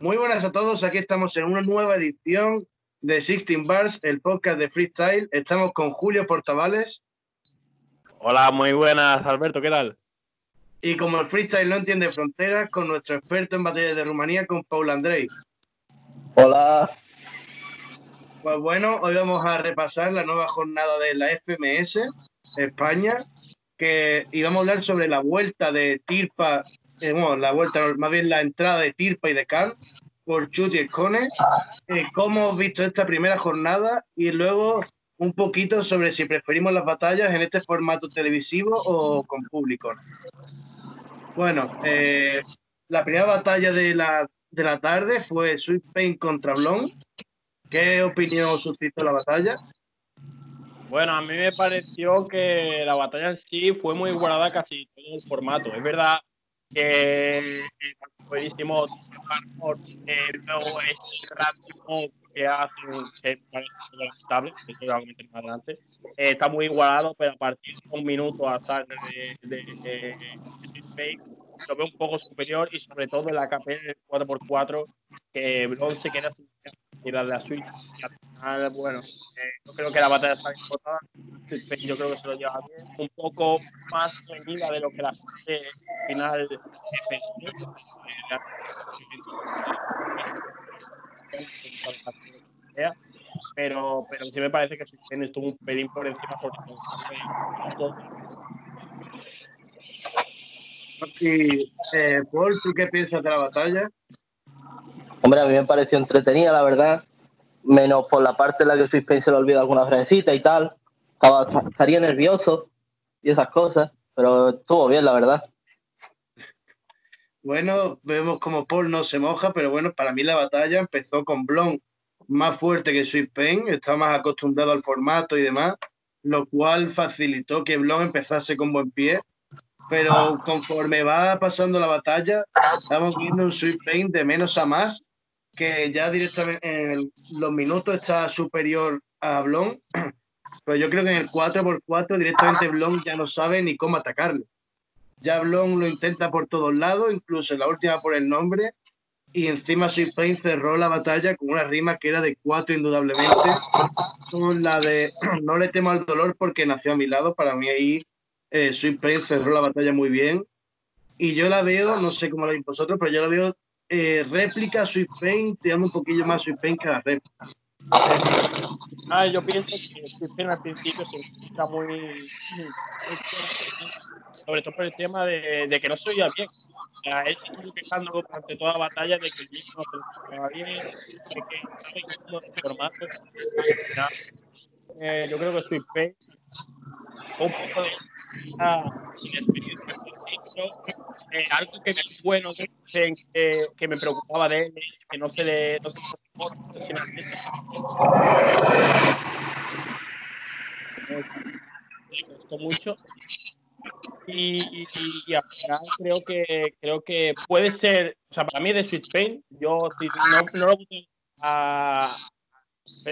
Muy buenas a todos, aquí estamos en una nueva edición de 16 Bars, el podcast de freestyle. Estamos con Julio Portavales. Hola, muy buenas, Alberto, ¿qué tal? Y como el freestyle no entiende fronteras, con nuestro experto en batallas de Rumanía, con Paul Andrei. Hola. Pues bueno, hoy vamos a repasar la nueva jornada de la FMS España, que íbamos a hablar sobre la vuelta de Tirpa, eh, bueno, la vuelta, más bien la entrada de Tirpa y de Khan por Chut y Escone, eh, cómo hemos visto esta primera jornada y luego un poquito sobre si preferimos las batallas en este formato televisivo o con público. Bueno, eh, la primera batalla de la, de la tarde fue Sweet Pain contra Blon. ¿Qué opinión suscitó la batalla? Bueno, a mí me pareció que la batalla en sí fue muy igualada casi todo el formato. Es verdad que buenísimo eh, luego es rápido que hace que parece lamentable, que eso lo más adelante. Eh, está muy igualado, pero a partir de un minuto a sangre de, de, lo veo un poco superior y sobre todo en la del 4x4 que Blon se queda sin tirar la suite y al final, bueno, eh, yo creo que la batalla está disputada yo creo que se lo lleva bien, un poco más reñida de lo que la gente al final pensó pero, pero sí me parece que Suizen estuvo un pelín por encima por y eh, Paul, ¿tú qué piensas de la batalla? Hombre, a mí me pareció entretenida, la verdad. Menos por la parte en la que Sweet se le olvida alguna frasecita y tal. Estaba, estaría nervioso y esas cosas, pero estuvo bien, la verdad. Bueno, vemos como Paul no se moja, pero bueno, para mí la batalla empezó con Blon más fuerte que Sweet Pain, está más acostumbrado al formato y demás, lo cual facilitó que Blon empezase con buen pie pero conforme va pasando la batalla, estamos viendo un Sweet Pain de menos a más, que ya directamente en los minutos está superior a Blon, pero yo creo que en el 4x4 directamente Blon ya no sabe ni cómo atacarle. Ya Blon lo intenta por todos lados, incluso en la última por el nombre, y encima Sweet Pain cerró la batalla con una rima que era de 4 indudablemente, con la de no le temo al dolor porque nació a mi lado, para mí ahí eh, Sweet Pain cerró la batalla muy bien. Y yo la veo, no sé cómo la veis vosotros, pero yo la veo eh, réplica Sweet Pain, amo un poquillo más Sweet Pain que la réplica. Ah, yo pienso que Sweet Pain al principio se está muy, sobre todo por el tema de, de que no se oía bien. Sea, él se estuvo quejando durante toda la batalla de que el no se escuchaba bien, de que estaba incómodo el formato. Eh, yo creo que Sweet Pain un poco de ah, inexperiencia. Eh, algo que bueno que, que, me preocupaba de él es que no se le no se le. Me costó mucho y, y, y, al final creo que creo que puede ser, o sea, para mí de Sweet Pain, yo si no, no lo a,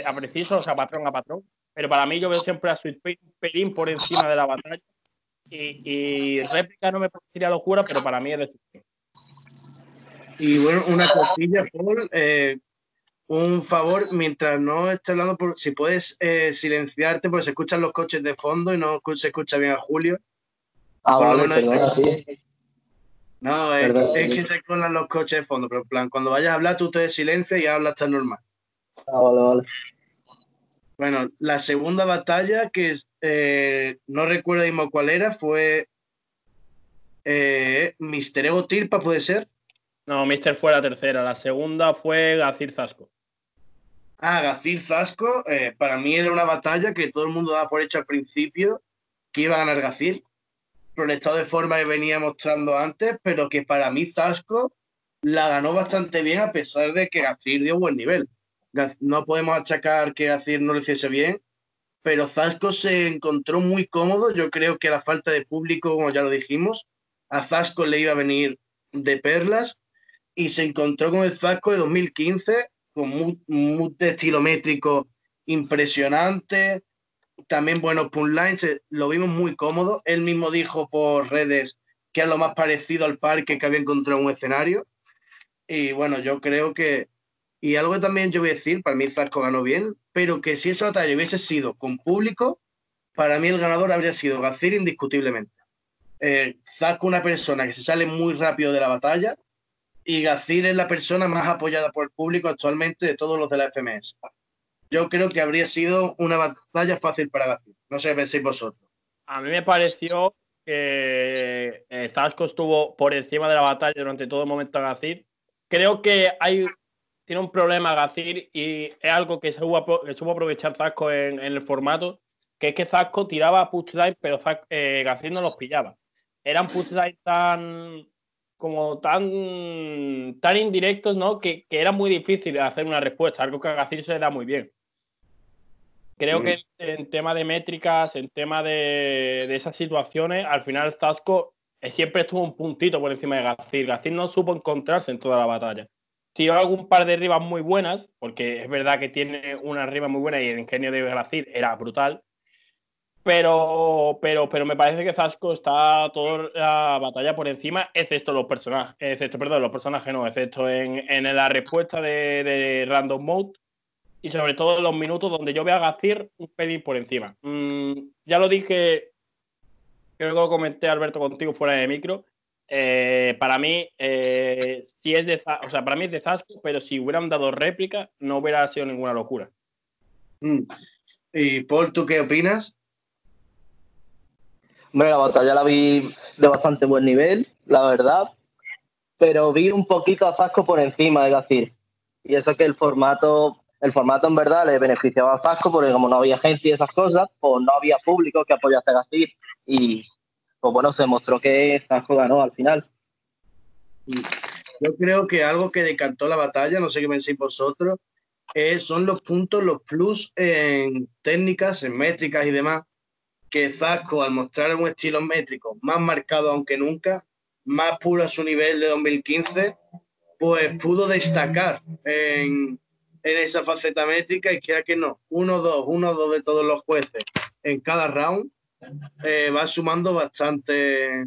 a preciso, o sea, patrón a patrón, pero para mí yo veo siempre a Sweet Pain un pelín por encima de la batalla. Y, y réplica no me parecería locura, pero para mí es decir. Y bueno, una cosilla, Paul. Eh, un favor, mientras no esté hablando, por, si puedes eh, silenciarte, porque se escuchan los coches de fondo y no se escucha bien a Julio. Ah, vale, perdona, No, es, es, que se colan los coches de fondo, pero en plan, cuando vayas a hablar, tú te silencias y hablas tan normal. Ah, vale, vale. Bueno, la segunda batalla, que eh, no recuerdo mismo cuál era, fue eh, Mister Ego Tirpa, ¿puede ser? No, Mister fue la tercera. La segunda fue Gacir Zasco. Ah, Gacir Zasco, eh, para mí era una batalla que todo el mundo daba por hecho al principio que iba a ganar Gacir, por el estado de forma que venía mostrando antes, pero que para mí Zasco la ganó bastante bien a pesar de que Gacir dio buen nivel no podemos achacar que Gacir no lo hiciese bien, pero Zasco se encontró muy cómodo. Yo creo que la falta de público, como ya lo dijimos, a Zasco le iba a venir de perlas y se encontró con el Zasco de 2015, con un estilo métrico impresionante, también buenos punchlines, lo vimos muy cómodo. Él mismo dijo por redes que era lo más parecido al parque que había encontrado en un escenario. Y bueno, yo creo que. Y algo también yo voy a decir, para mí Zasco ganó bien, pero que si esa batalla hubiese sido con público, para mí el ganador habría sido Gacir indiscutiblemente. Eh, Zasco una persona que se sale muy rápido de la batalla y Gacir es la persona más apoyada por el público actualmente de todos los de la FMS. Yo creo que habría sido una batalla fácil para Gacir. No sé, penséis vosotros. A mí me pareció que eh, Zasco estuvo por encima de la batalla durante todo el momento a Gacir. Creo que hay, tiene un problema Gacir y es algo que se supo, aprovechar Zasco en, el formato, que es que Zasco tiraba pushline, pero eh, Gacir no los pillaba. Eran pushline tan como tan, tan indirectos, ¿no? Que, que, era muy difícil hacer una respuesta, algo que a Gacir se le da muy bien. Creo que en tema de métricas, en tema de, de esas situaciones, al final Zasco eh, siempre estuvo un puntito por encima de Gacir. Gacir no supo encontrarse en toda la batalla. Tiró algún par de ribas muy buenas, porque es verdad que tiene una riba muy buena y el ingenio de Gacir era brutal. Pero, pero, pero me parece que Zasco está toda la batalla por encima, excepto los personajes, excepto, perdón, los personajes no, excepto en, en la respuesta de, Random Mode y sobre todo en los minutos donde yo veo a Gacir un pelín por encima. Mm, ya lo dije, creo que lo comenté Alberto contigo fuera de micro. Eh, para mí, eh, si es de, o sea, para mí es de Zasco, pero si hubieran dado réplica, no hubiera sido ninguna locura. Mm. ¿Y Paul, tú qué opinas? Bueno, la batalla la vi de bastante buen nivel, la verdad, pero vi un poquito a Zasco por encima de Gacir. Y eso que el formato, el formato en verdad le beneficiaba a Zasco porque como no había gente y esas cosas, pues no había público que apoyase a Gacir. Y pues bueno, se demostró que Zasco ganó al final. Yo creo que algo que decantó la batalla, no sé qué pensáis vosotros, eh, son los puntos, los plus en técnicas, en métricas y demás, que Zasco, al mostrar un estilo métrico más marcado aunque nunca, más puro a su nivel de 2015, pues pudo destacar en, esa faceta métrica y quiera que no, 1-2, 1-2 de todos los jueces en cada round, eh, va sumando bastante,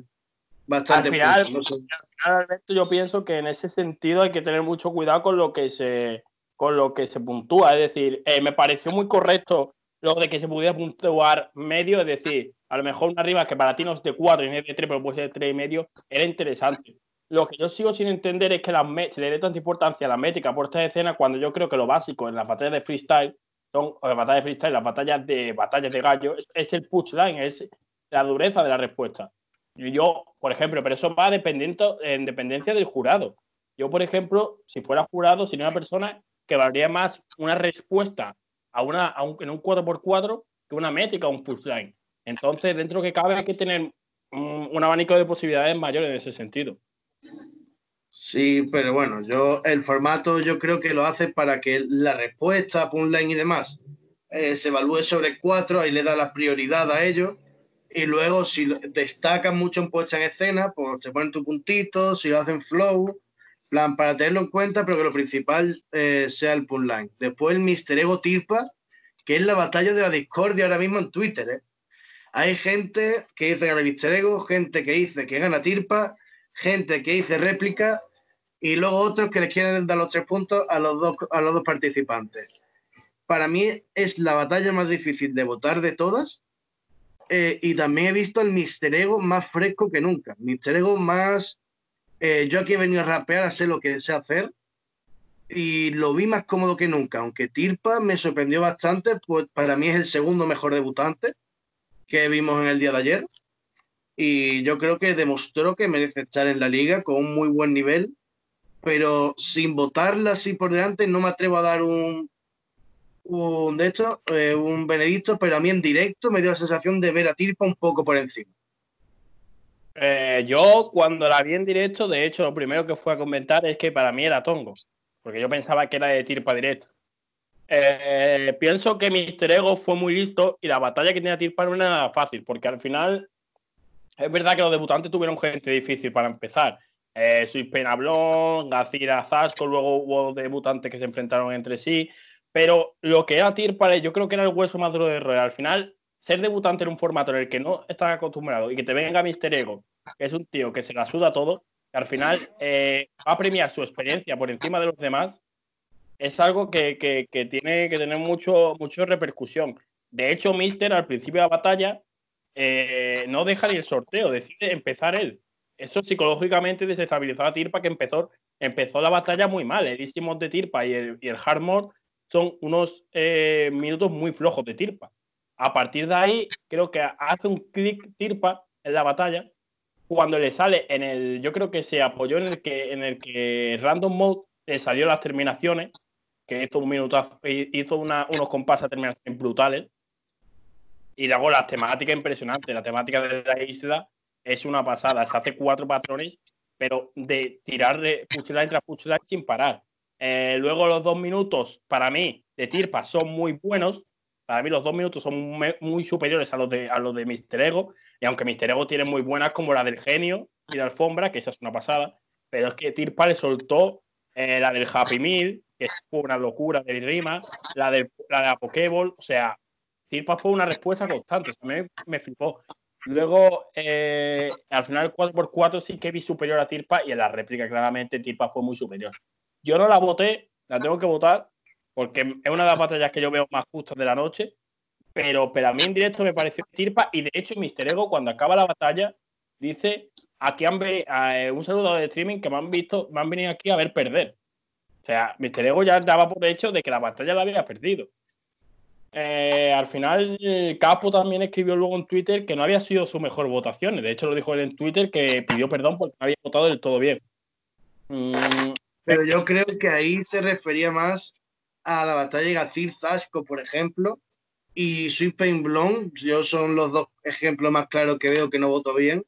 bastante. Al final, yo pienso que en ese sentido hay que tener mucho cuidado con lo que se, con lo que se puntúa. Es decir, eh, me pareció muy correcto lo de que se pudiera puntuar medio, es decir, a lo mejor una arriba que para ti no es de 4 y no es de 3, pero puede ser de 3 y medio, era interesante. Lo que yo sigo sin entender es que las se le dé tanta importancia a la métrica por esta escena cuando yo creo que lo básico en las batallas de freestyle son, las batallas de freestyle, las batallas de batallas de gallo, es, el push line, es la dureza de la respuesta. Y yo, por ejemplo, pero eso va dependiendo, en dependencia del jurado. Yo, por ejemplo, si fuera jurado, sería una persona que valdría más una respuesta a una, en un 4x4 que una métrica un push line. Entonces, dentro que cabe hay que tener un, abanico de posibilidades mayores en ese sentido. Sí, pero bueno, yo el formato yo creo que lo hace para que la respuesta, line y demás eh, se evalúe sobre 4, ahí le da la prioridad a ellos. Y luego, si destacan mucho en puesta en escena, pues te ponen tu puntito, si lo hacen flow, plan, para tenerlo en cuenta, pero que lo principal eh, sea el punline. Después el Mister Ego Tirpa, que es la batalla de la discordia ahora mismo en Twitter. ¿eh? Hay gente que dice que gana Mister Ego, gente que dice que gana Tirpa, gente que dice réplica y luego otros que les quieren dar los tres puntos a los dos, a los dos participantes. Para mí es la batalla más difícil de votar de todas. Eh, y también he visto el Mister Ego más fresco que nunca. Mister Ego más eh, yo aquí he venido a rapear, a hacer lo que sé hacer y lo vi más cómodo que nunca, aunque Tirpa me sorprendió bastante, pues para mí es el segundo mejor debutante que vimos en el día de ayer y yo creo que demostró que merece estar en la liga con un muy buen nivel, pero sin votarla así por delante no me atrevo a dar un, un de hecho, eh, un Benedicto, pero a mí en directo me dio la sensación de ver a Tirpa un poco por encima. Eh, yo cuando la vi en directo, de hecho, lo primero que fue a comentar es que para mí era Tongo, porque yo pensaba que era de Tirpa directo. Eh, pienso que Mister Ego fue muy listo y la batalla que tenía Tirpa no era fácil, porque al final es verdad que los debutantes tuvieron gente difícil para empezar. Eh, Suiz Penablón, Gacira Zasco, luego hubo debutantes que se enfrentaron entre sí, pero lo que era Tirpa, yo creo que era el hueso más duro de roer. Al final ser debutante en un formato en el que no estás acostumbrado y que te venga Mister Ego, que es un tío que se la suda todo, que al final eh, va a premiar su experiencia por encima de los demás, es algo que, tiene que tener mucho, mucho repercusión. De hecho, Mister al principio de la batalla eh, no deja ni el sorteo, decide empezar él. Eso psicológicamente desestabilizó a Tirpa, que empezó, empezó la batalla muy mal. El Isimos de Tirpa y el, y Hardmore son unos eh, minutos muy flojos de Tirpa. A partir de ahí, creo que hace un clic Tirpa en la batalla cuando le sale en el. Yo creo que se apoyó en el que, en el que Random Mode le salió las terminaciones, que hizo un minuto, hizo unos compases de terminación brutales. Y luego las temáticas impresionantes. La temática de la isla es una pasada. Se hace cuatro patrones, pero de tirar de puzzle tras puzzle sin parar. Eh, luego los dos minutos, para mí, de Tirpa son muy buenos. Para mí los dos minutos son muy, superiores a los de a los de Mister Ego. Y aunque Mister Ego tiene muy buenas como la del genio y la alfombra, que esa es una pasada, pero es que Tirpa le soltó eh, la del Happy Meal, que fue una locura de rima, la de, la de la Pokéball, o sea, Tirpa fue una respuesta constante, me, me flipó. Luego, eh, al final, 4x4 sí que vi superior a Tirpa y en la réplica, claramente, Tirpa fue muy superior. Yo no la voté, la tengo que votar, porque es una de las batallas que yo veo más justas de la noche, pero, pero a mí en directo me pareció Tirpa y de hecho Mister Ego, cuando acaba la batalla, dice, aquí han eh, un saludo de streaming que me han visto, me han venido aquí a ver perder. O sea, Mister Ego ya daba por hecho de que la batalla la había perdido. Eh, al final, Capo también escribió luego en Twitter que no había sido su mejor votación. De hecho, lo dijo él en Twitter que pidió perdón porque no había votado del todo bien. Mm, Pero yo creo que ahí se refería más a la batalla de Gacir Zasco, por ejemplo, y Sweet Pain Blonde. Yo son los dos ejemplos más claros que veo que no votó bien.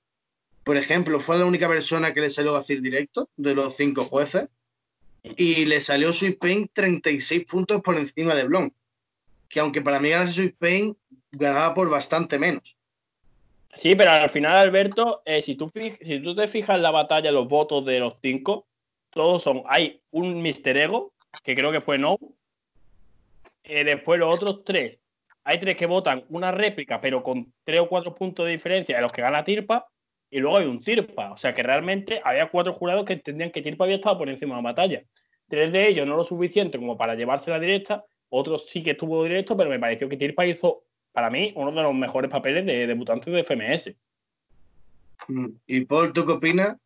Por ejemplo, fue la única persona que le salió Gacir directo de los cinco jueces y le salió Sweet Pain 36 puntos por encima de Blon. Que aunque para mí ganase Sweet Pain, ganaba por bastante menos. Sí, pero al final, Alberto, eh, si, tú, si tú te fijas en la batalla, los votos de los cinco, todos son, hay un Mister Ego, que creo que fue no. Eh, después los otros tres, hay tres que votan una réplica, pero con tres o cuatro puntos de diferencia de los que gana Tirpa, y luego hay un Tirpa. O sea que realmente había cuatro jurados que entendían que Tirpa había estado por encima de la batalla. Tres de ellos no lo suficiente como para llevarse la directa, otros sí que estuvo directo, pero me pareció que Tirpa hizo, para mí, uno de los mejores papeles de debutantes de FMS. Mm, ¿Y Paul, tú qué opinas?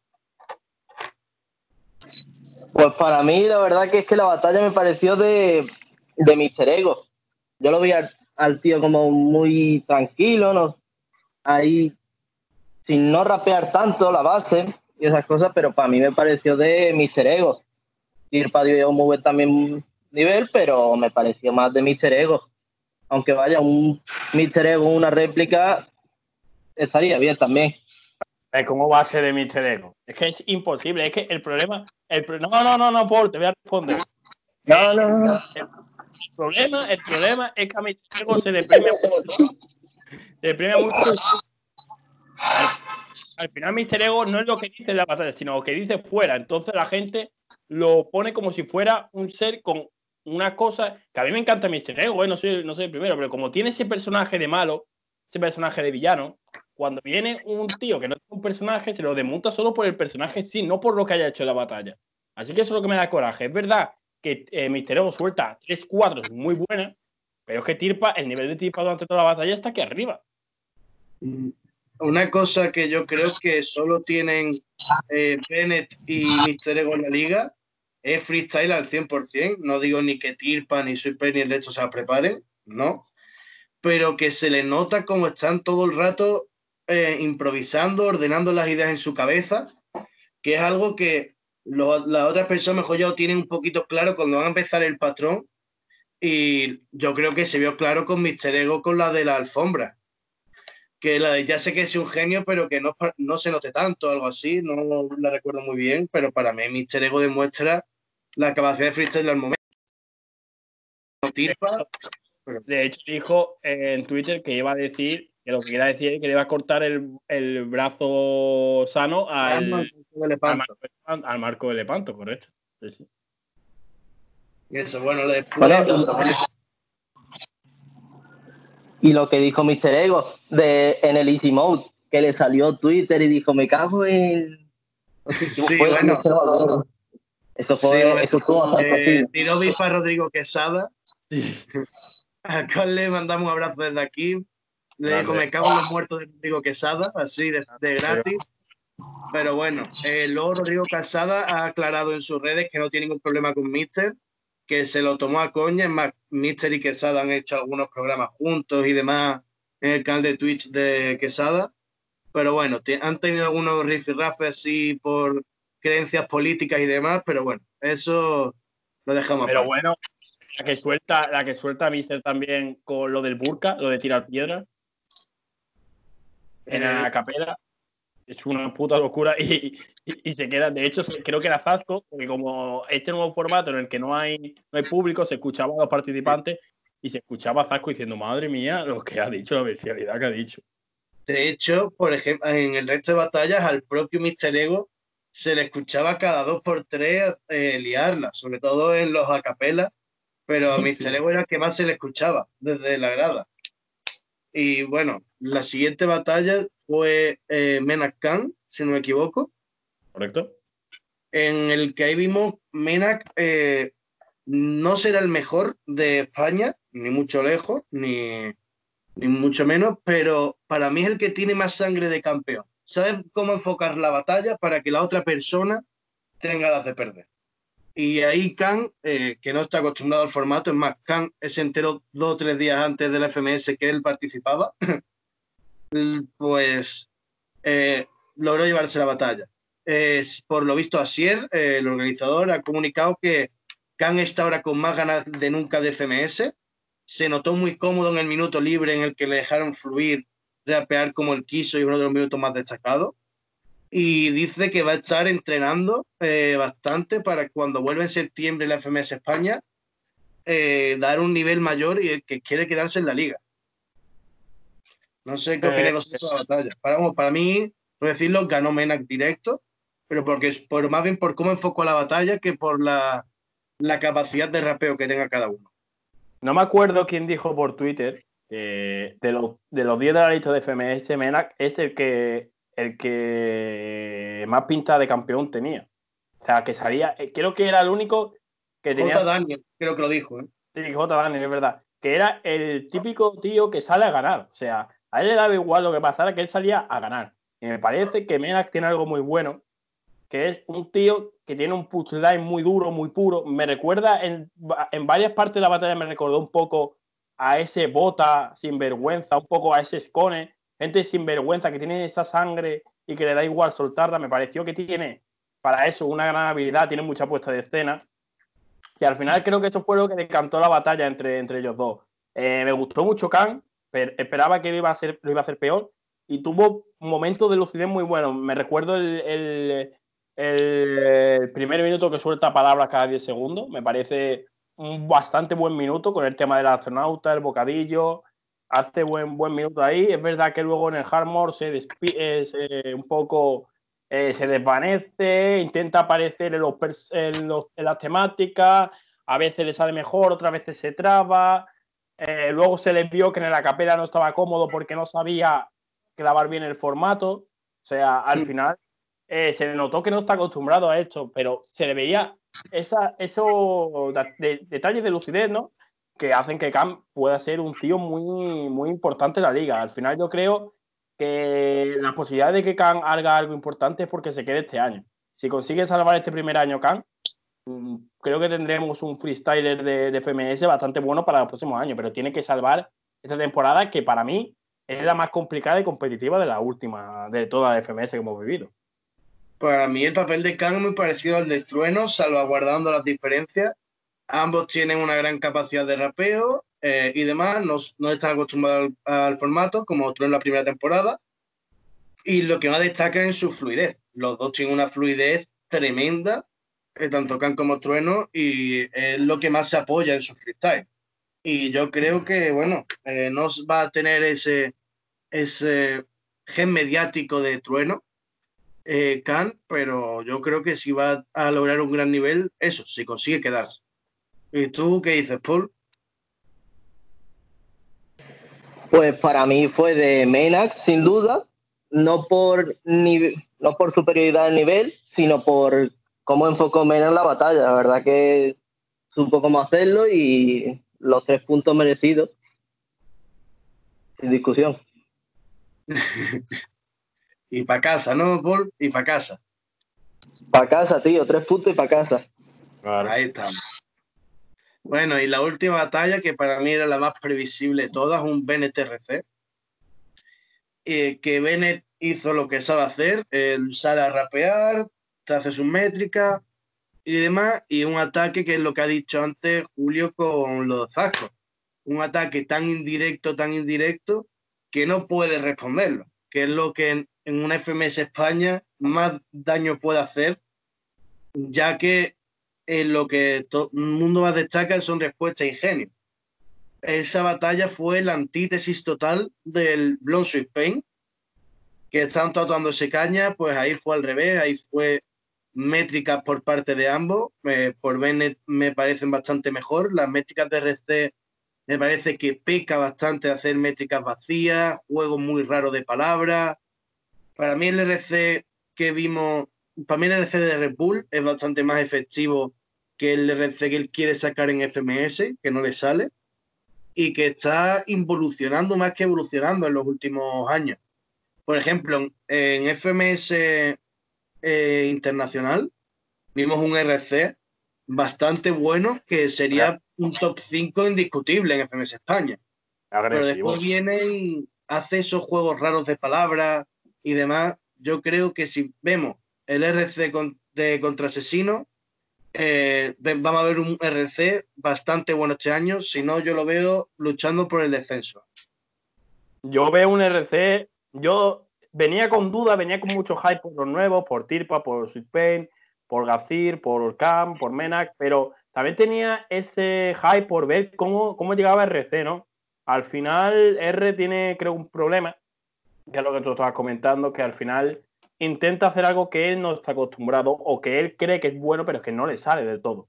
Pues para mí, la verdad que es que la batalla me pareció de, de Mister Ego. Yo lo vi al, al tío como muy tranquilo, ¿no? ahí sin no rapear tanto la base y esas cosas, pero para mí me pareció de Mister Ego. Tirpa dio un muy buen también nivel, pero me pareció más de Mister Ego. Aunque vaya un Mister Ego, una réplica, estaría bien también. ¿Cómo va a ser de Mister Ego? Es que es imposible. Es que el problema. El No, no, no, no, Paul, te voy a responder. No, no, no. El, problema, el problema es que a Ego se le premia mucho. Se le mucho al, final Mister Ego no es lo que dice en la batalla, sino lo que dice fuera. Entonces la gente lo pone como si fuera un ser con una cosa que a mí me encanta Mister Ego, ¿eh? no, soy, no soy el primero, pero como tiene ese personaje de malo, ese personaje de villano, cuando viene un tío que no es un personaje, se lo demonta solo por el personaje, sí, no por lo que haya hecho en la batalla. Así que eso es lo que me da coraje. Es verdad que eh, Mister Ego suelta tres cuadros muy buenas, pero es que Tirpa, el nivel de Tirpa durante toda la batalla está aquí arriba. Mm, una cosa que yo creo que solo tienen eh, Bennett y Mister Ego en la liga es freestyle al 100%. No digo ni que Tirpa, ni Super, ni el hecho se preparen, no. Pero que se le nota como están todo el rato eh, improvisando, ordenando las ideas en su cabeza, que es algo que las otras personas mejor ya lo tienen un poquito claro cuando van a empezar el patrón. Y yo creo que se vio claro con Mister Ego con la de la alfombra que la, ya sé que es un genio, pero que no, no se note tanto, algo así, no la recuerdo muy bien, pero para mí Mister Ego demuestra la capacidad de freestyle al momento. De hecho, dijo en Twitter que iba a decir, que lo que quería decir es que le iba a cortar el, el brazo sano al, de Lepanto. Al, marco de Lepanto, correcto. Sí, Y eso, bueno, y lo que dijo Mr. Ego de, en el Easy Mode, que le salió Twitter y dijo, me cago en, Sí, bueno. Eso fue, eso eh, tiró bifa Rodrigo Quesada. Sí. A le mandamos un abrazo desde aquí. Le dijo, me cago en los muertos de Rodrigo Quesada, así de, gratis. Pero bueno, eh, luego Rodrigo Quesada ha aclarado en sus redes que no tiene ningún problema con Mister, que se lo tomó a coña. Es más, Mister y Quesada han hecho algunos programas juntos y demás en el canal de Twitch de Quesada. Pero bueno, han tenido algunos rifirrafes así por creencias políticas y demás, pero bueno, eso lo dejamos. Pero bueno, la que suelta, la que suelta Mister también con lo del burka, lo de tirar piedras en la eh. capela, es una puta locura y, se queda. De hecho, creo que era Zasco, porque como este nuevo formato en el que no hay, no hay público, se escuchaba a los participantes y se escuchaba a Zasco diciendo, madre mía, lo que ha dicho, la bestialidad que ha dicho. De hecho, por ejemplo, en el resto de batallas, al propio Mister Ego se le escuchaba cada dos por tres eh, liarla, sobre todo en los acapelas, pero a Mister Ego era el que más se le escuchaba desde la grada. Y bueno, la siguiente batalla fue eh, Menak Khan, si no me equivoco. Correcto. En el que ahí vimos Menak eh, no será el mejor de España, ni mucho lejos, ni, ni mucho menos, pero para mí es el que tiene más sangre de campeón. ¿Sabes cómo enfocar la batalla para que la otra persona tenga las de perder? Y ahí Khan, eh, que no está acostumbrado al formato, es más, Khan se enteró dos o tres días antes del FMS que él participaba, pues eh, logró llevarse la batalla. por lo visto, Asier, eh, el organizador, ha comunicado que Khan está ahora con más ganas de nunca de FMS. Se notó muy cómodo en el minuto libre en el que le dejaron fluir, rapear como él quiso y uno de los minutos más destacados y dice que va a estar entrenando eh, bastante para cuando vuelva en septiembre la FMS España eh, dar un nivel mayor y el que quiere quedarse en la liga. No sé qué opináis eh, de la batalla. Para, para mí, por decirlo, ganó Menac directo, pero porque por más bien por cómo enfocó la batalla que por la, la capacidad de rapeo que tenga cada uno. No me acuerdo quién dijo por Twitter de, los, de los 10 de la lista de FMS, Menac es el que el que más pinta de campeón tenía. O sea, que salía, eh, creo que era el único que tenía. J. Daniel, creo que lo dijo. ¿eh? Sí, J. Daniel, es verdad. Que era el típico tío que sale a ganar. O sea, a él le daba igual lo que pasara, que él salía a ganar. Y me parece que Menac tiene algo muy bueno, que es un tío que tiene un punchline muy duro, muy puro. Me recuerda, en, en varias partes de la batalla me recordó un poco a ese Bota sin vergüenza, un poco a ese Scone, gente sin vergüenza que tiene esa sangre y que le da igual soltarla, me pareció que tiene para eso una gran habilidad, tiene mucha puesta de escena. Y al final creo que eso fue lo que decantó la batalla entre, entre ellos dos. Eh, me gustó mucho Khan, esperaba que lo iba, a hacer, lo iba a hacer peor y tuvo momentos de lucidez muy buenos. Me recuerdo el, el, primer minuto que suelta palabras cada 10 segundos, me parece un bastante buen minuto con el tema del astronauta, el bocadillo, hace buen, buen minuto ahí. Es verdad que luego en el Hardmore se, eh, un poco eh, se desvanece, intenta aparecer en, los, en, las temáticas, a veces le sale mejor, otras veces se traba. Eh, luego se le vio que en la capela no estaba cómodo porque no sabía grabar bien el formato. O sea, al final se le notó que no está acostumbrado a esto, pero se le veía esa, esos detalles de lucidez, ¿no? que hacen que Cam pueda ser un tío muy, muy importante en la liga. Al final yo creo que la posibilidad de que Cam haga algo importante es porque se quede este año. Si consigue salvar este primer año mm, creo que tendremos un freestyler de, FMS bastante bueno para los próximos años, pero tiene que salvar esta temporada que para mí es la más complicada y competitiva de la última, de toda la FMS que hemos vivido. Para mí el papel de Khan es muy parecido al de Trueno, salvaguardando las diferencias Ambos tienen una gran capacidad de rapeo eh, y demás, no, están acostumbrados al, formato como otros en la primera temporada. Y lo que más destaca es su fluidez. Los dos tienen una fluidez tremenda, tanto Can como Trueno, y es lo que más se apoya en su freestyle. Y yo creo que, bueno, eh, no va a tener ese, ese gen mediático de Trueno, eh, Can, pero yo creo que sí va a lograr un gran nivel, eso, si consigue quedarse. ¿Y tú qué dices, Paul? Pues para mí fue de Menac, sin duda. No por, no por superioridad de nivel, sino por cómo enfocó Mena la batalla. La verdad que supo cómo hacerlo y los tres puntos merecidos. Sin discusión. y para casa, ¿no, Paul? Y para casa. Para casa, tío, tres puntos y para casa. Ahí estamos. Bueno, y la última batalla, que para mí era la más previsible de todas, un Bennett RC. Eh, que Bennett hizo lo que sabe hacer, él sale a rapear, hace sus métricas y demás, y un ataque que es lo que ha dicho antes Julio con los Zascos. Un ataque tan indirecto, tan indirecto, que no puede responderlo, que es lo que en, en una FMS España más daño puede hacer, ya que en lo que todo el mundo más destaca son respuestas y genio. Esa batalla fue la antítesis total del Blonde Sweet Pain, que están ese caña, pues ahí fue al revés, ahí fue métricas por parte de ambos. por Bennett me parecen bastante mejor. Las métricas de RC me parece que peca bastante hacer métricas vacías, juegos muy raros de palabras. Para mí el RC que vimos, para mí el RC de Red Bull es bastante más efectivo que el RC que él quiere sacar en FMS, que no le sale, y que está involucionando más que evolucionando en los últimos años. Por ejemplo, en FMS eh, internacional vimos un RC bastante bueno que sería un top 5 indiscutible en FMS España. Pero después viene y hace esos juegos raros de palabras y demás. Yo creo que si vemos el RC de contra asesino, eh, vamos a ver un RC bastante bueno este año. Si no, yo lo veo luchando por el descenso. Yo veo un RC yo venía con dudas, venía con mucho hype por los nuevos, por Tirpa, por Sweet Pain, por Gazir, por Cam, por Menac, pero también tenía ese hype por ver cómo, cómo llegaba RC, ¿no? Al final, R tiene, creo, un problema, que es lo que tú estabas comentando, que al final intenta hacer algo que él no está acostumbrado o que él cree que es bueno, pero es que no le sale del todo.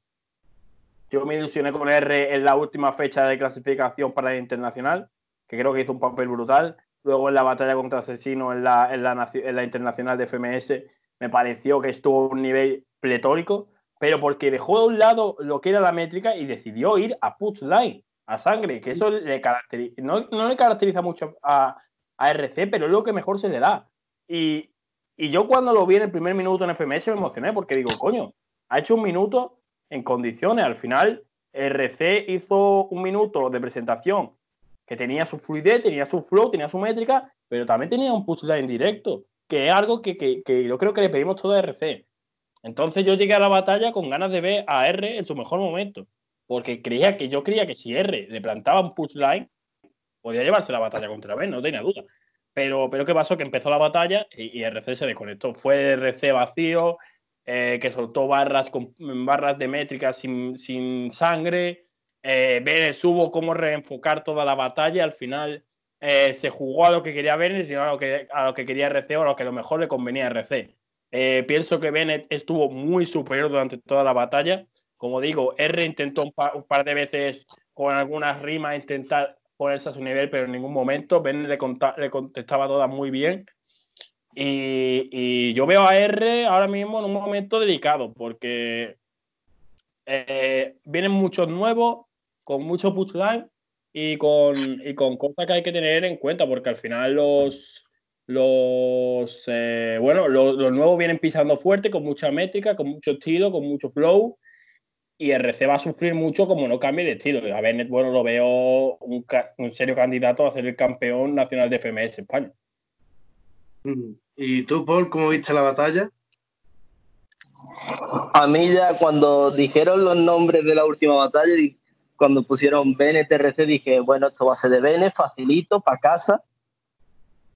Yo me ilusioné con R en la última fecha de clasificación para el internacional, que creo que hizo un papel brutal. Luego en la batalla contra Asesino en la, en la, internacional de FMS me pareció que estuvo a un nivel pletórico, pero porque dejó de un lado lo que era la métrica y decidió ir a put line, a sangre, que eso le caracteriza, no, le caracteriza mucho a, a, RC, pero es lo que mejor se le da. Y, y yo cuando lo vi en el primer minuto en FMS me emocioné porque digo, coño, ha hecho un minuto en condiciones. Al final, RC hizo un minuto de presentación que tenía su fluidez, tenía su flow, tenía su métrica, pero también tenía un push en directo, que es algo que, que, yo creo que le pedimos todo a RC. Entonces yo llegué a la batalla con ganas de ver a R en su mejor momento, porque creía que yo creía que si R le plantaba un push line, podía llevarse la batalla contra B, no tenía duda. Pero, pero ¿qué pasó? Que empezó la batalla y, RC se desconectó. Fue RC vacío, eh, que soltó barras, con, barras de métrica sin, sin sangre, eh, Vélez cómo reenfocar toda la batalla. Al final eh, se jugó a lo que quería Bennett y no a lo que, a lo que quería RC o a lo que a lo mejor le convenía a RC. Eh, pienso que Bennett estuvo muy superior durante toda la batalla. Como digo, R intentó un, par de veces con algunas rimas intentar ponerse a su nivel, pero en ningún momento. Bennett le, contestaba todas muy bien. Y, y, yo veo a R ahora mismo en un momento delicado, porque vienen muchos nuevos, con mucho line y con, y con cosas que hay que tener en cuenta, porque al final los, los, eh, bueno, los, nuevos vienen pisando fuerte, con mucha métrica, con mucho estilo, con mucho flow, y RC va a sufrir mucho como no cambie de estilo. A Bennett, bueno, lo veo un, un serio candidato a ser el campeón nacional de FMS España. ¿Y tú, Paul, cómo viste la batalla? A mí ya cuando dijeron los nombres de la última batalla, cuando pusieron BNTRC dije, bueno, esto va a ser de Bene, facilito, para casa.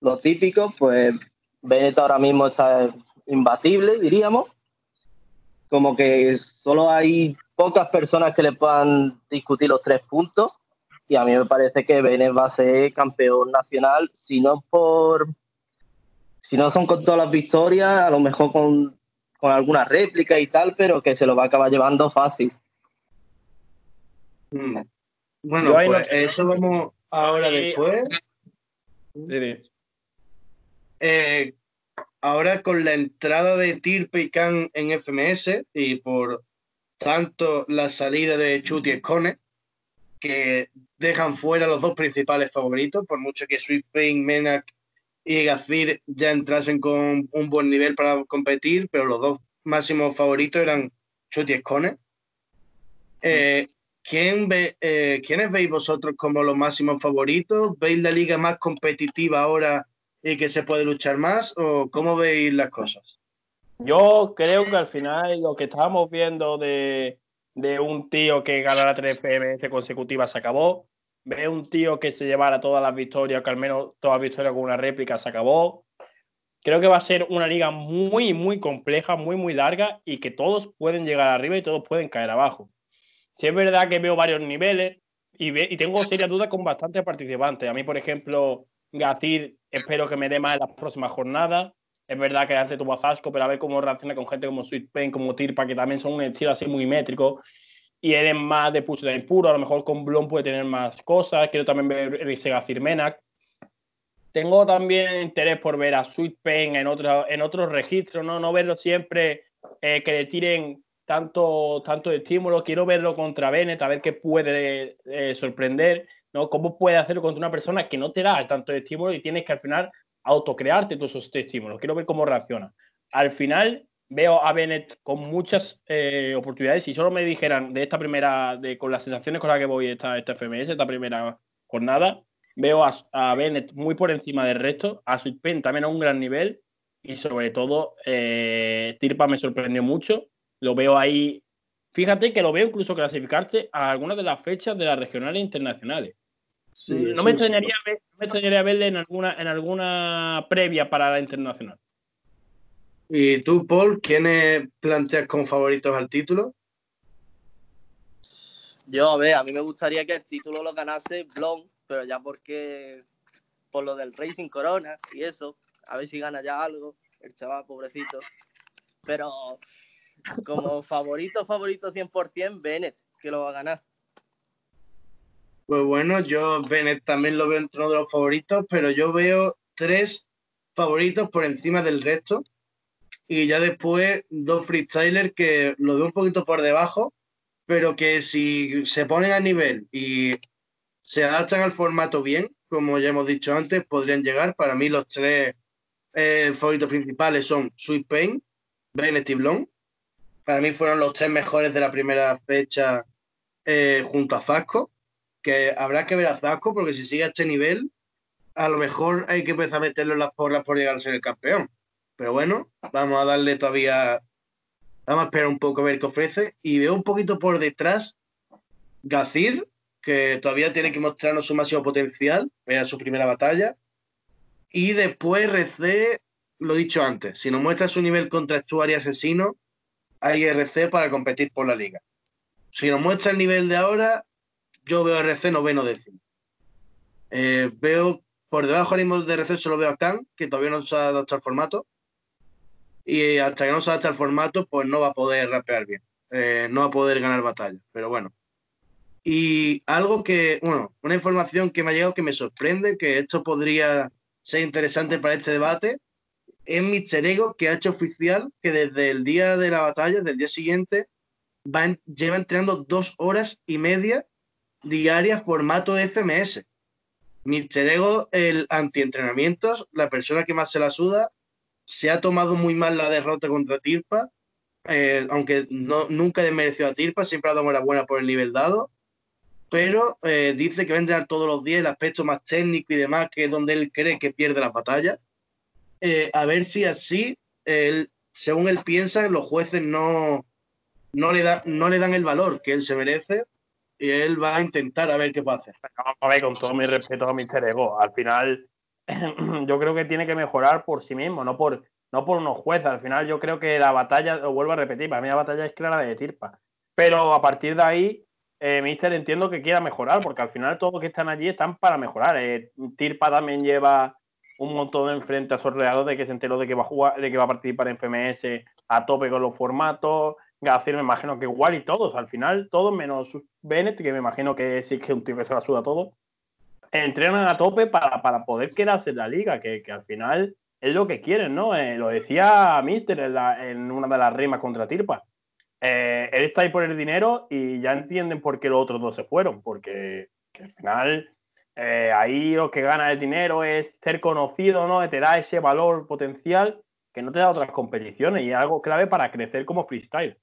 Lo típico, pues Bennett ahora mismo está imbatible, diríamos. Como que solo hay pocas personas que le puedan discutir los tres puntos. Y a mí me parece que Bennett va a ser campeón nacional, si no por. Si no son con todas las victorias, a lo mejor con, con alguna réplica y tal, pero que se lo va a acabar llevando fácil. Mm. Bueno, pues eso vamos ahora después. Eh, ahora con la entrada de Tirpe y Khan en FMS y por tanto la salida de Chuti y Scone, que dejan fuera los dos principales favoritos, por mucho que Sweet Pain, Menak y Gazir ya entrasen con un buen nivel para competir, pero los dos máximos favoritos eran Chuti y Scone. Eh, ¿quién ve, eh, ¿Quiénes veis vosotros como los máximos favoritos? ¿Veis la liga más competitiva ahora y que se puede luchar más? ¿O cómo veis las cosas? Yo creo que al final lo que estábamos viendo de, un tío que ganara tres FMS consecutivas se acabó. Ve un tío que se llevara todas las victorias, que al menos todas las victorias con una réplica se acabó. Creo que va a ser una liga muy, muy compleja, muy, muy larga y que todos pueden llegar arriba y todos pueden caer abajo. Si es verdad que veo varios niveles y, y tengo serias dudas con bastantes participantes. A mí, por ejemplo, Gazir, espero que me dé más en las próximas jornadas. Es verdad que antes tuvo Zasco, pero a ver cómo reacciona con gente como Sweet Pain, como Tirpa, que también son un estilo así muy métrico. Y él es más de push de puro. A lo mejor con Blon puede tener más cosas. Quiero también ver ese Gazir Menak. Tengo también interés por ver a Sweet Pain en, otro, en otros registros, ¿no? No verlo siempre eh, que le tiren tanto, tanto estímulo. Quiero verlo contra Bennett, a ver qué puede eh, sorprender. ¿no? ¿Cómo puede hacerlo contra una persona que no te da tanto estímulo y tienes que al final autocrearte todos esos estímulos? Quiero ver cómo reacciona. Al final veo a Bennett con muchas eh, oportunidades. Si solo me dijeran de esta primera, de, con las sensaciones con las que voy esta, esta FMS, esta primera jornada, veo a, Bennett muy por encima del resto, a Sweetpen también a un gran nivel y sobre todo eh, Tirpa me sorprendió mucho. Lo veo ahí, fíjate que lo veo incluso clasificarse a algunas de las fechas de las regionales internacionales no, me extrañaría verle en alguna, en alguna previa para la internacional. ¿Y tú, Paul, quiénes planteas como favoritos al título? Yo, a ver, a mí me gustaría que el título lo ganase Blon, pero ya porque por lo del Racing Corona y eso, a ver si gana ya algo, el chaval pobrecito. Pero como favorito, favorito 100%, Bennett, que lo va a ganar. Pues bueno, yo Bennett también lo veo entre uno de los favoritos, pero yo veo tres favoritos por encima del resto. Y ya después dos freestylers que lo veo un poquito por debajo, pero que si se ponen a nivel y se adaptan al formato bien, como ya hemos dicho antes, podrían llegar. Para mí los tres eh, favoritos principales son Sweet Pain, Bennett y Blon. Para mí fueron los tres mejores de la primera fecha eh, junto a Zasco que habrá que ver a Zasco porque si sigue a este nivel, a lo mejor hay que empezar a meterlo en las porras por llegar a ser el campeón. Pero bueno, vamos a darle todavía, vamos a esperar un poco a ver qué ofrece. Y veo un poquito por detrás Gazir, que todavía tiene que mostrarnos su máximo potencial, era su primera batalla. Y después RC, lo dicho antes, si nos muestra su nivel contra y asesino, hay RC para competir por la liga. Si nos muestra el nivel de ahora, yo veo RC noveno décimo. Eh, veo por debajo del mismo de RC solo veo a Khan, que todavía no se ha adaptado al formato. Y hasta que no se adapte al formato, pues no va a poder rapear bien. Eh, no va a poder ganar batalla. Pero bueno. Y algo que, bueno, una información que me ha llegado que me sorprende, que esto podría ser interesante para este debate, es Mr. Ego, que ha hecho oficial que desde el día de la batalla, del día siguiente, va lleva entrenando dos horas y media diaria formato FMS. Mr. Ego, el antientrenamientos, la persona que más se la suda, se ha tomado muy mal la derrota contra Tirpa, eh, aunque nunca desmereció a Tirpa, siempre ha dado buena por el nivel dado, pero eh, dice que va a entrenar todos los días el aspecto más técnico y demás, que es donde él cree que pierde la batalla. Eh, a ver si así, según él piensa, los jueces no, no, le da, no le dan el valor que él se merece y él va a intentar a ver qué puede hacer. A ver, con todo mi respeto a Mr. Ego, al final yo creo que tiene que mejorar por sí mismo, no por, no por unos jueces. Al final yo creo que la batalla, lo vuelvo a repetir, para mí la batalla es clara de Tirpa. Pero a partir de ahí, eh, Mister entiendo que quiera mejorar, porque al final todos los que están allí están para mejorar. Eh, Tirpa también lleva un montón de enfrente a Sorreado de que se enteró de que va a jugar, de que va a participar en FMS a tope con los formatos. Gacir me imagino que igual y todos, al final todos menos Bennett, que me imagino que sí que es un tío que se la suda todo, entrenan a tope para, poder quedarse en la liga, que, al final es lo que quieren, ¿no? Eh, lo decía Mister en, una de las rimas contra Tirpa. Eh, él está ahí por el dinero y ya entienden por qué los otros dos se fueron, porque al final eh, ahí lo que gana el dinero es ser conocido, ¿no? Te da ese valor potencial que no te da otras competiciones y es algo clave para crecer como freestyle.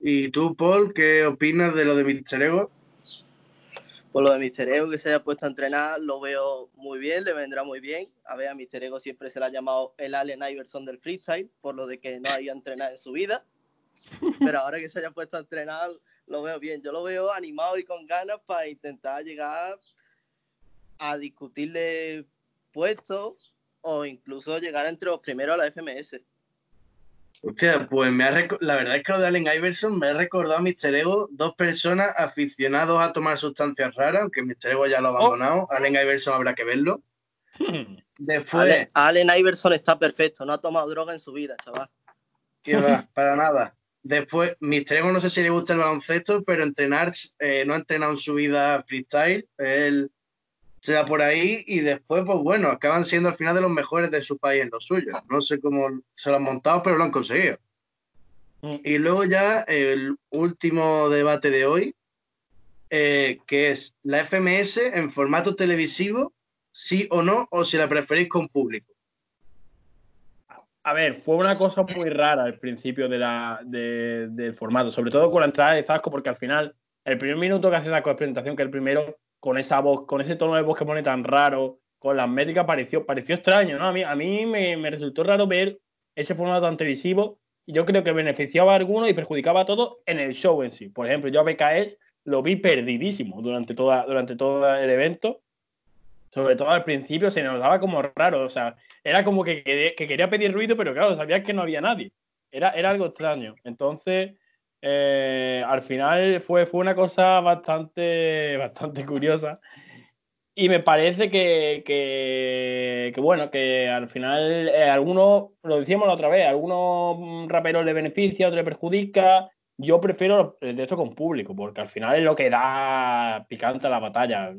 ¿Y tú, Paul, qué opinas de lo de Mister Ego? Por lo de Mister Ego que se haya puesto a entrenar, lo veo muy bien, le vendrá muy bien. A ver, a Mister Ego siempre se le ha llamado el Allen Iverson del freestyle, por lo de que no haya entrenado en su vida. Pero ahora que se haya puesto a entrenar, lo veo bien. Yo lo veo animado y con ganas para intentar llegar a discutirle puestos o incluso llegar entre los primeros a la FMS. Hostia, pues me ha la verdad es que lo de Allen Iverson me ha recordado a Mr. Ego, dos personas aficionados a tomar sustancias raras, aunque Mr. Ego ya lo ha oh. abandonado. Allen Iverson habrá que verlo. Después... Allen, Iverson está perfecto, no ha tomado droga en su vida, chaval. ¿Qué va? Para nada. Después, Mr. Ego no sé si le gusta el baloncesto, pero entrenar, eh, no ha entrenado en su vida freestyle. Él se da por ahí y después, pues bueno, acaban siendo al final de los mejores de su país en lo suyo. No sé cómo se lo han montado, pero lo han conseguido. Mm. Y luego ya el último debate de hoy, eh, que es la FMS en formato televisivo, sí o no, o si la preferís con público. A ver, fue una cosa muy rara al principio de la, del formato, sobre todo con la entrada de Zasco, porque al final, el primer minuto que hace la presentación, que el primero, con esa voz, con ese tono de voz que pone tan raro, con las métricas, pareció, pareció extraño, ¿no? A mí, a mí me, resultó raro ver ese formato tan televisivo y yo creo que beneficiaba a algunos y perjudicaba a todos en el show en sí. Por ejemplo, yo a BKS lo vi perdidísimo durante, toda, durante todo el evento. Sobre todo al principio se nos daba como raro, o sea, era como que, que quería pedir ruido, pero claro, sabía que no había nadie. Era, era algo extraño. Entonces, eh, al final fue, fue una cosa bastante, bastante curiosa. Y me parece que, que, bueno, que al final eh, algunos, lo decíamos la otra vez, algunos raperos le beneficia, otros le perjudica. Yo prefiero de esto con público, porque al final es lo que da picante a la batalla.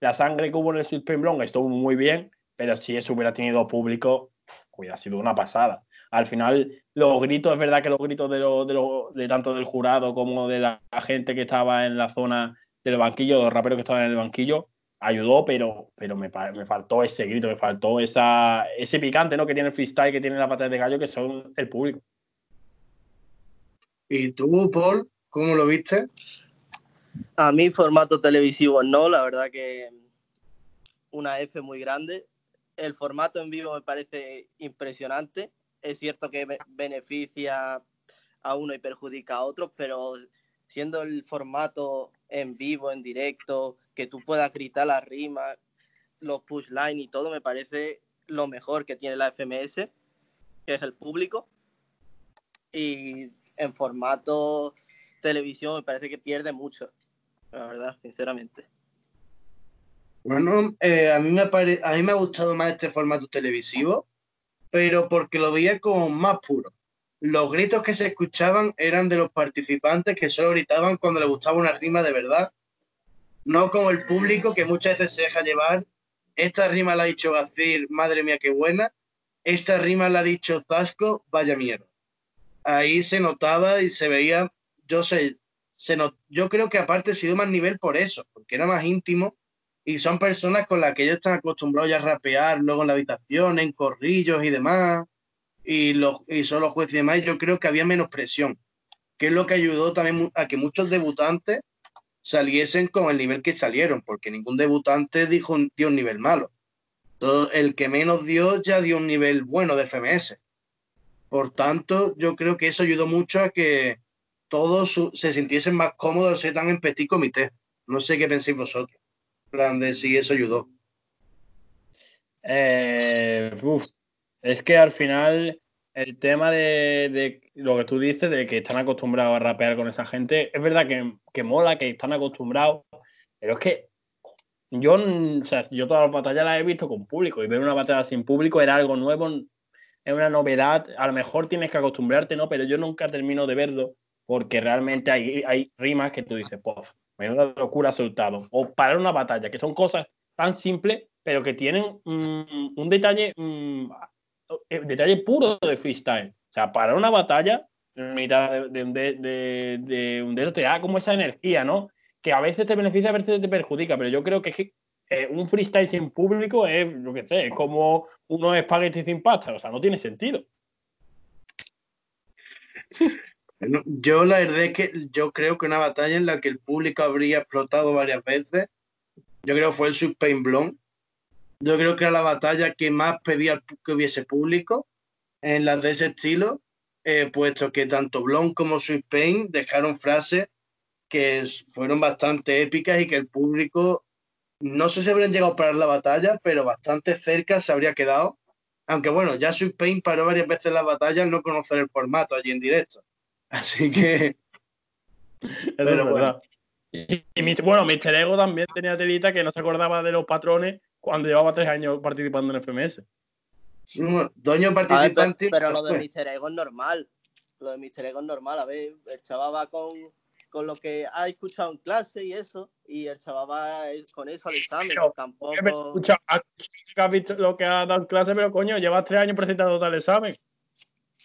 La, sangre que hubo en el Sweet Pain estuvo muy bien, pero si eso hubiera tenido público, hubiera sido una pasada al final los gritos, es verdad que los gritos de, lo, tanto del jurado como de la gente que estaba en la zona del banquillo, los raperos que estaban en el banquillo, ayudó, pero, pero me, me faltó ese grito, me faltó esa, ese picante ¿no? que tiene el freestyle, que tiene la pata de gallo, que son el público. ¿Y tú, Paul, cómo lo viste? A mí, formato televisivo no, la verdad que una F muy grande. El formato en vivo me parece impresionante es cierto que beneficia a uno y perjudica a otros, pero siendo el formato en vivo, en directo, que tú puedas gritar las rimas, los push line y todo, me parece lo mejor que tiene la FMS, que es el público. Y en formato televisión me parece que pierde mucho, la verdad, sinceramente. Bueno, eh, a, mí me a mí me ha gustado más este formato televisivo pero porque lo veía como más puro. Los gritos que se escuchaban eran de los participantes que solo gritaban cuando les gustaba una rima de verdad, no como el público que muchas veces se deja llevar. Esta rima la ha dicho Gacir, madre mía, qué buena. Esta rima la ha dicho Zasco, vaya mierda. Ahí se notaba y se veía, yo sé, se yo creo que aparte ha sido más nivel por eso, porque era más íntimo y son personas con las que ellos están acostumbrados ya a rapear luego en la habitación, en corrillos y demás, y, los, y son los jueces y demás, yo creo que había menos presión, que es lo que ayudó también a que muchos debutantes saliesen con el nivel que salieron, porque ningún debutante dijo, dio un nivel malo. Todo, el que menos dio ya dio un nivel bueno de FMS. Por tanto, yo creo que eso ayudó mucho a que todos se sintiesen más cómodos de ser tan en petit comité. No sé qué pensáis vosotros plan de si eso ayudó. Eh, es que al final el tema de, lo que tú dices, de que están acostumbrados a rapear con esa gente, es verdad que, mola, que están acostumbrados, pero es que yo, o sea, yo todas las batallas las he visto con público y ver una batalla sin público era algo nuevo, es una novedad, a lo mejor tienes que acostumbrarte, ¿no? Pero yo nunca termino de verlo porque realmente hay, rimas que tú dices, pues, una locura soltado. O parar una batalla, que son cosas tan simples pero que tienen un detalle, eh, detalle puro de freestyle. O sea, para una batalla, en mitad de, un dedo te da como esa energía, ¿no? Que a veces te beneficia, a veces te perjudica, pero yo creo que eh, un freestyle sin público es, lo que sé, es como unos espaguetis sin pasta, o sea, no tiene sentido. Yo la verdad es que yo creo que una batalla en la que el público habría explotado varias veces, yo creo que fue el Sweet Pain Blonde. Yo creo que era la batalla que más pedía que hubiese público en las de ese estilo, eh, puesto que tanto Blonde como Sweet Pain dejaron frases que fueron bastante épicas y que el público, no sé si habrían llegado a parar la batalla, pero bastante cerca se habría quedado. Aunque bueno, ya Sweet Pain paró varias veces la batalla al no conocer el formato allí en directo. Así que. pero bueno. Y, bueno, Mr. Ego también tenía telita que no se acordaba de los patrones cuando llevaba tres años participando en FMS. Doño participante. pero, lo de Mr. Ego es normal. Lo de Mr. Ego es normal. A ver, el chaval va con, con lo que ha escuchado en clase y eso, y el chaval va con eso al examen. tampoco. has visto lo que ha dado en clase, pero coño, llevas tres años presentando tal examen.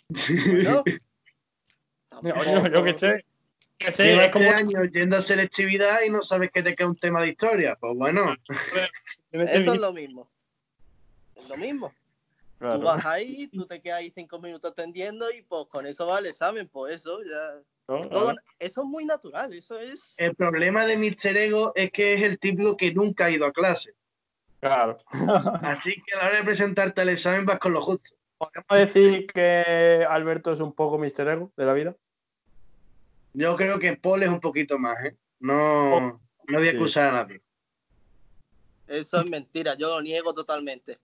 Bueno, yo, qué sé. Que sé Llevas como... años yendo a selectividad y no sabes que te queda un tema de historia. Pues bueno. Eso es lo mismo. Es lo mismo. Tú vas ahí, tú te quedas ahí cinco minutos atendiendo y pues con eso va el examen, pues eso ya. eso es muy natural, eso es. El problema de Mr. Ego es que es el típico que nunca ha ido a clase. Claro. Así que a la hora de presentarte al examen vas con lo justo. ¿Podemos decir que Alberto es un poco Mr. Ego de la vida? Yo creo que Paul es un poquito más, ¿eh? No, oh, no voy a acusar a nadie. Eso es mentira, yo lo niego totalmente.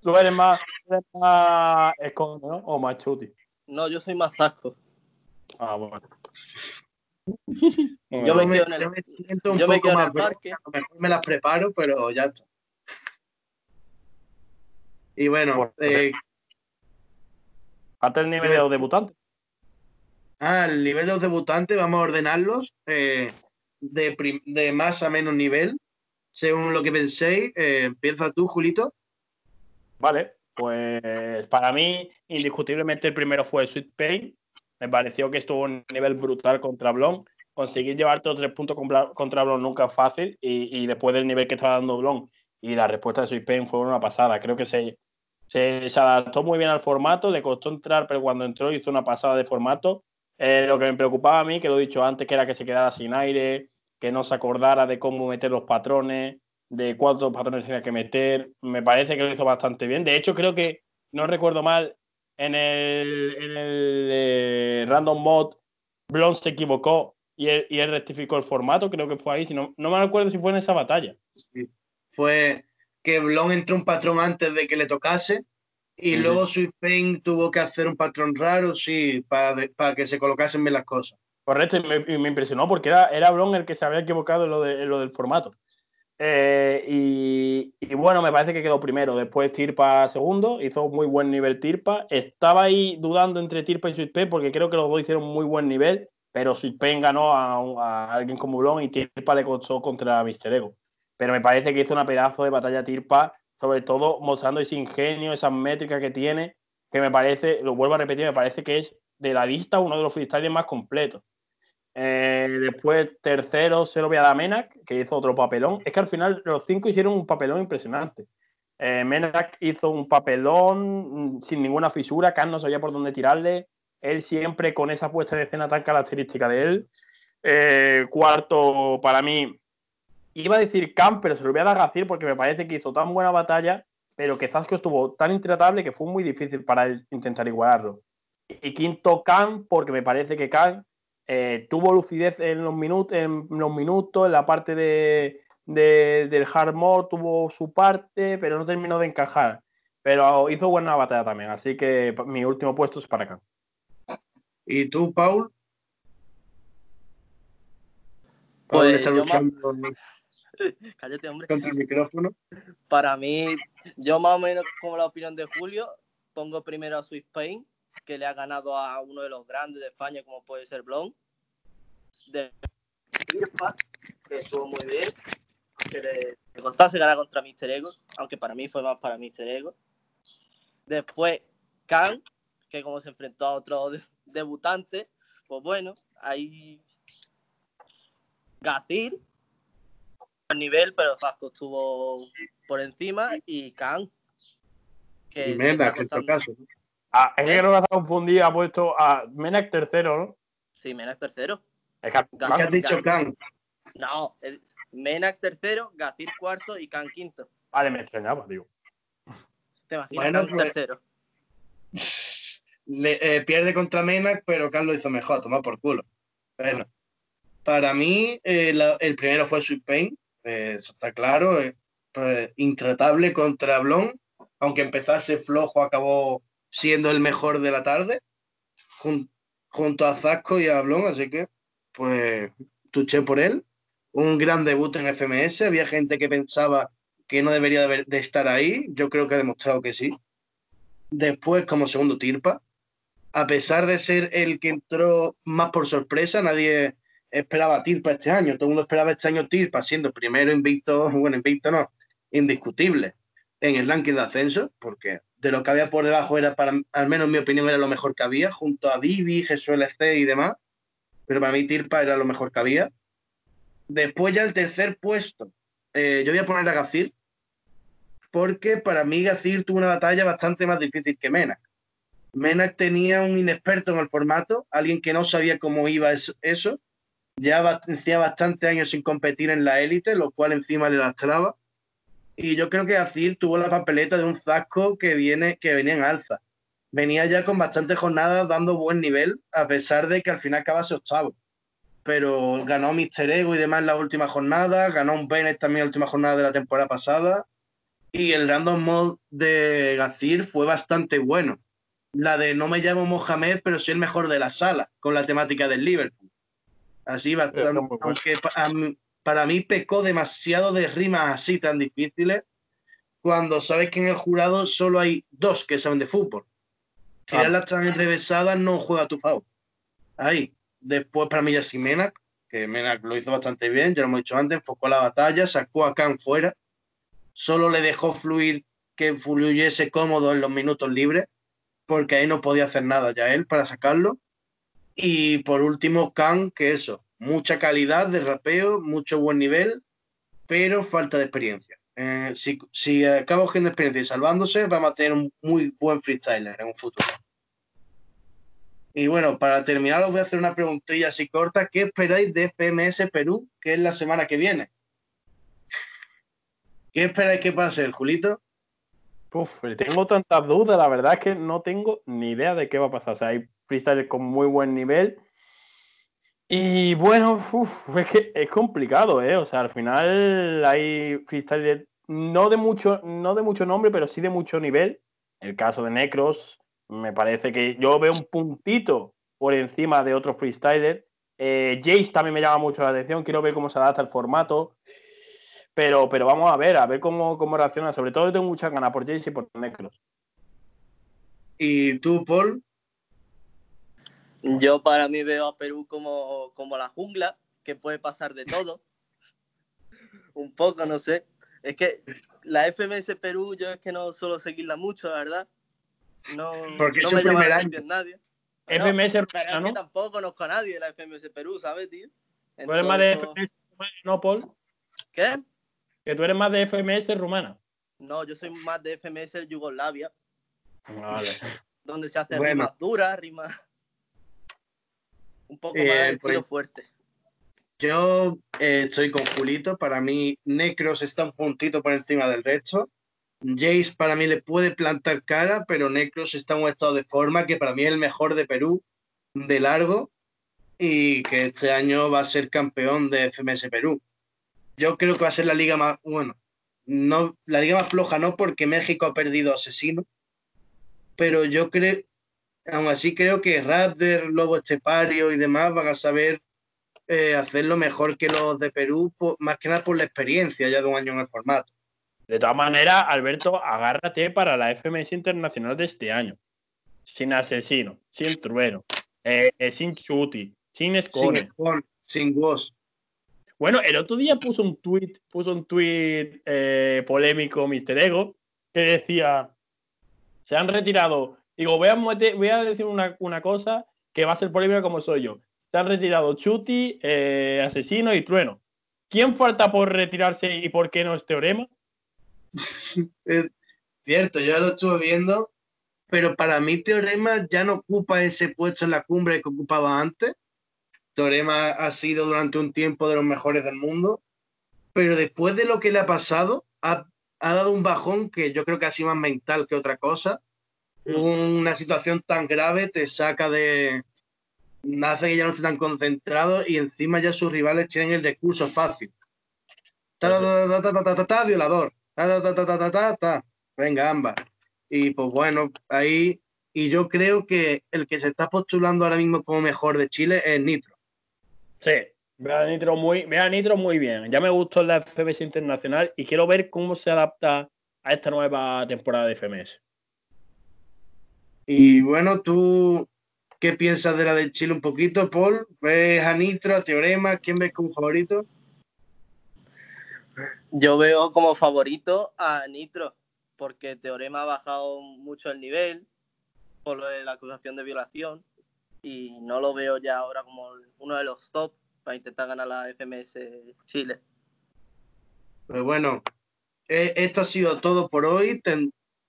¿Tú eres más, eres más escondido ¿no? o más chuti? No, yo soy más zasco. Ah, bueno. yo me, quedo en el, yo me siento un yo poco más parque. A lo mejor me las preparo, pero ya está. Y bueno, eh, hasta el nivel de los debutantes. El nivel de los debutantes, vamos a ordenarlos eh, de, más a menos nivel, según lo que penséis. Eh, empieza tú, Julito. Vale, pues para mí, indiscutiblemente el primero fue Sweet Pain. Me pareció que estuvo un nivel brutal contra Blon. Conseguir llevarte los tres puntos contra Blon nunca es fácil y, después del nivel que estaba dando Blon y la respuesta de Sweet Pain fue una pasada. Creo que se, se, adaptó muy bien al formato, le costó entrar, pero cuando entró hizo una pasada de formato eh, lo que me preocupaba a mí, que lo he dicho antes, que era que se quedara sin aire, que no se acordara de cómo meter los patrones, de cuántos patrones tenía que meter. Me parece que lo hizo bastante bien. De hecho, creo que, no recuerdo mal, en el, en el eh, Random Mod, Blon se equivocó y él, y él, rectificó el formato. Creo que fue ahí. Si no, no me acuerdo si fue en esa batalla. Sí. Fue que Blon entró un patrón antes de que le tocase y luego Sweet Pain tuvo que hacer un patrón raro, sí, para, para que se colocasen bien las cosas. Correcto, y me, impresionó porque era, era Blon el que se había equivocado en lo, de, lo del formato. Eh, y, bueno, me parece que quedó primero. Después Tirpa segundo, hizo muy buen nivel Tirpa. Estaba ahí dudando entre Tirpa y Sweet Pain porque creo que los dos hicieron muy buen nivel, pero Sweet Pain ganó a, a alguien como Blon y Tirpa le costó contra Mister Ego. Pero me parece que hizo una pedazo de batalla Tirpa sobre todo mostrando ese ingenio, esas métricas que tiene, que me parece, lo vuelvo a repetir, me parece que es de la lista uno de los freestyles más completos. Eh, después, tercero, se lo voy a dar a Menak, que hizo otro papelón. Es que al final los cinco hicieron un papelón impresionante. Eh, Menak hizo un papelón mm, sin ninguna fisura, Khan no sabía por dónde tirarle. Él siempre con esa puesta de escena tan característica de él. Eh, cuarto, para mí, Iba a decir Khan, pero se lo voy a dar a Gacir porque me parece que hizo tan buena batalla, pero que Zasco estuvo tan intratable que fue muy difícil para él intentar igualarlo. Y quinto, Khan, porque me parece que Khan eh, tuvo lucidez en los, minutos, en los minutos, en la parte de, del hard mode tuvo su parte, pero no terminó de encajar. Pero hizo buena batalla también, así que mi último puesto es para Khan. ¿Y tú, Paul? Pues Cállate, hombre. Contra el micrófono. Para mí, yo más o menos como la opinión de Julio, pongo primero a Swiss Pain, que le ha ganado a uno de los grandes de España, como puede ser Blon. De que estuvo muy bien, que le contase ganar contra Mister Ego, aunque para mí fue más para Mister Ego. Después, Khan, que como se enfrentó a otro debutante, pues bueno, ahí Gazir, nivel, pero Fasco estuvo por encima, y Khan. Que y Menak, en este caso. Ah, es que creo que ha confundido, ha puesto a Menak tercero, ¿no? Sí, Menak tercero. Es que, has dicho Khan. No, Menak tercero, Gazir cuarto y Khan quinto. Vale, me extrañaba, digo. Te imaginas bueno, pues, tercero. Eh, pierde contra Menak, pero Khan lo hizo mejor, toma por culo. Bueno, para mí, eh, el primero fue Sweet Pain, eh, eso está claro. Pues, intratable contra Blon, aunque empezase flojo, acabó siendo el mejor de la tarde, junto a Zasco y a Blon, así que, pues, tuché por él un gran debut en FMS. Había gente que pensaba que no debería de, estar ahí. Yo creo que ha demostrado que sí. Después, como segundo Tirpa, a pesar de ser el que entró más por sorpresa, nadie esperaba Tirpa este año. Todo el mundo esperaba este año Tirpa, siendo primero invicto, bueno, invicto no, indiscutible en el ranking de ascenso, porque de lo que había por debajo era, para, al menos en mi opinión, era lo mejor que había, junto a Vivi, Jesús LC y demás. Pero para mí Tirpa era lo mejor que había. Después ya el tercer puesto, eh, yo voy a poner a Gazir, porque para mí Gazir tuvo una batalla bastante más difícil que Menak. Menak tenía un inexperto en el formato, alguien que no sabía cómo iba eso, ya hacía bastante años sin competir en la élite, lo cual encima le lastraba. Y yo creo que Gazir tuvo la papeleta de un Zasco que, viene, que venía en alza. Venía ya con bastantes jornadas dando buen nivel, a pesar de que al final acabase octavo pero ganó Mister Ego y demás en la última jornada, ganó un Bennett también en la última jornada de la temporada pasada, y el random mode de Gazir fue bastante bueno. La de no me llamo Mohamed, pero soy el mejor de la sala, con la temática del Liverpool. Así bastante, aunque para mí pecó demasiado de rimas así tan difíciles, cuando sabes que en el jurado solo hay dos que saben de fútbol. Tirarlas tan enrevesadas no juega a tu favor. Ahí. Después para mí ya sí Menak, que Menak lo hizo bastante bien, ya lo hemos dicho antes, enfocó la batalla, sacó a Khan fuera, solo le dejó fluir que fluyese cómodo en los minutos libres, porque ahí no podía hacer nada ya él para sacarlo. Y por último, Khan, que eso, mucha calidad de rapeo, mucho buen nivel, pero falta de experiencia. Eh, si, si acaba cogiendo experiencia y salvándose, vamos a tener un muy buen freestyler en un futuro. Y bueno, para terminar os voy a hacer una preguntilla así corta. ¿Qué esperáis de FMS Perú, que es la semana que viene? ¿Qué esperáis que pase, Julito? Uf, tengo tantas dudas, la verdad es que no tengo ni idea de qué va a pasar. O sea, hay freestyle con muy buen nivel. Y bueno, es que es complicado, ¿eh? O sea, al final hay freestyle no de mucho, no de mucho nombre, pero sí de mucho nivel. El caso de Necros, me parece que yo veo un puntito por encima de otro freestyler. Eh, Jace también me llama mucho la atención, quiero ver cómo se adapta el formato. Pero, pero vamos a ver, a ver cómo, cómo reacciona. Sobre todo tengo muchas ganas por Jace y por Necros. ¿Y tú, Paul? Yo para mí veo a Perú como, como la jungla, que puede pasar de todo. Un poco, no sé. Es que la FMS Perú, yo es que no suelo seguirla mucho, la verdad. No, Porque no me llama año. nadie. FMS no, pero es que tampoco conozco a nadie de la FMS Perú, ¿sabes, tío? ¿Tú eres más de FMS no, Paul? ¿Qué? Que tú eres más de FMS rumana. No, yo soy más de FMS Yugoslavia. Vale. donde se hace rimas duras, rimas. Un poco eh, más de estilo pues, fuerte. Yo eh, estoy con Julito. Para mí, Necros está un puntito por encima del resto. Jace para mí le puede plantar cara, pero Necros está en un estado de forma que para mí es el mejor de Perú de largo y que este año va a ser campeón de FMS Perú. Yo creo que va a ser la liga más, bueno, no, la liga más floja no porque México ha perdido Asesino, pero yo creo, aún así creo que Raptor, Lobo Estepario y demás van a saber eh, hacerlo mejor que los de Perú, más que nada por la experiencia ya de un año en el formato. De todas maneras, Alberto, agárrate para la FMS Internacional de este año. Sin asesino, sin trueno, eh, eh, sin chuti, sin score. Sin, sin Bueno, el otro día puso un tweet, puso un tweet eh, polémico Mr. Ego que decía: se han retirado. Digo, voy a, voy a decir una, cosa que va a ser polémica como soy yo. Se han retirado Chuti, eh, Asesino y Trueno. ¿Quién falta por retirarse y por qué no es Teorema? cierto, yo lo estuve viendo, pero para mí Teorema ya no ocupa ese puesto en la cumbre que ocupaba antes. Teorema ha sido durante un tiempo de los mejores del mundo, pero después de lo que le ha pasado, ha, dado un bajón que yo creo que ha sido más mental que otra cosa. Mm. Una situación tan grave te saca de, hace que ya no esté tan concentrado y encima ya sus rivales tienen el discurso fácil. violador. Venga, ambas. Y pues bueno, ahí. Y yo creo que el que se está postulando ahora mismo como mejor de Chile es Nitro. Sí, veo a Nitro muy, veo a Nitro muy bien. Ya me gustó la FMS Internacional y quiero ver cómo se adapta a esta nueva temporada de FMS. Y bueno, tú ¿Qué piensas de la de Chile un poquito, Paul? ¿Ves a Nitro, a Teorema? ¿Quién ves como favorito? Yo veo como favorito a Nitro, porque Teorema ha bajado mucho el nivel por lo de la acusación de violación y no lo veo ya ahora como uno de los top para intentar ganar la FMS Chile. Pues bueno, eh, esto ha sido todo por hoy.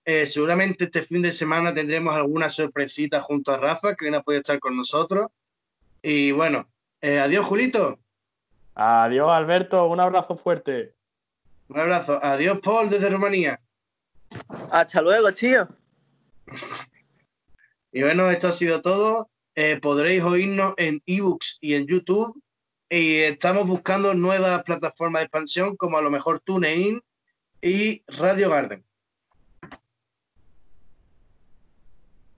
Eh, seguramente este fin de semana tendremos alguna sorpresita junto a Rafa, que no puede estar con nosotros. Y bueno, eh, adiós, Julito. Adiós, Alberto. Un abrazo fuerte. Un abrazo. Adiós, Paul, desde Rumanía. Hasta luego, tío. y bueno, esto ha sido todo. Eh, podréis oírnos en ebooks y en YouTube. Y estamos buscando nuevas plataformas de expansión, como a lo mejor TuneIn y Radio Garden.